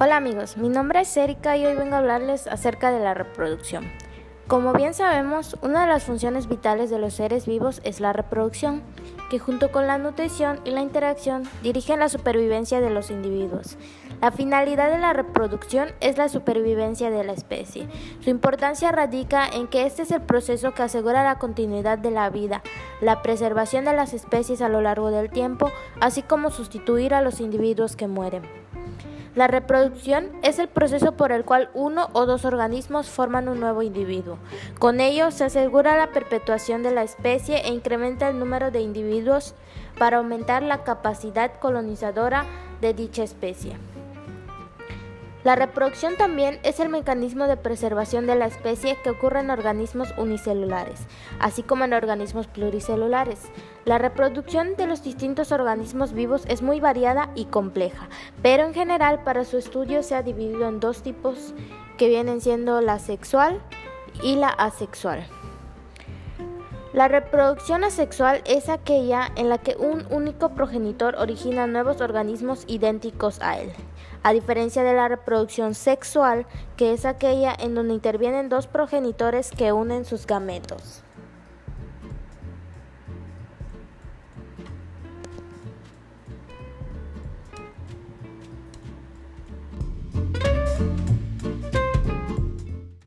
Hola amigos, mi nombre es Erika y hoy vengo a hablarles acerca de la reproducción. Como bien sabemos, una de las funciones vitales de los seres vivos es la reproducción, que junto con la nutrición y la interacción dirigen la supervivencia de los individuos. La finalidad de la reproducción es la supervivencia de la especie. Su importancia radica en que este es el proceso que asegura la continuidad de la vida, la preservación de las especies a lo largo del tiempo, así como sustituir a los individuos que mueren. La reproducción es el proceso por el cual uno o dos organismos forman un nuevo individuo. Con ello se asegura la perpetuación de la especie e incrementa el número de individuos para aumentar la capacidad colonizadora de dicha especie. La reproducción también es el mecanismo de preservación de la especie que ocurre en organismos unicelulares, así como en organismos pluricelulares. La reproducción de los distintos organismos vivos es muy variada y compleja, pero en general para su estudio se ha dividido en dos tipos que vienen siendo la sexual y la asexual. La reproducción asexual es aquella en la que un único progenitor origina nuevos organismos idénticos a él, a diferencia de la reproducción sexual, que es aquella en donde intervienen dos progenitores que unen sus gametos.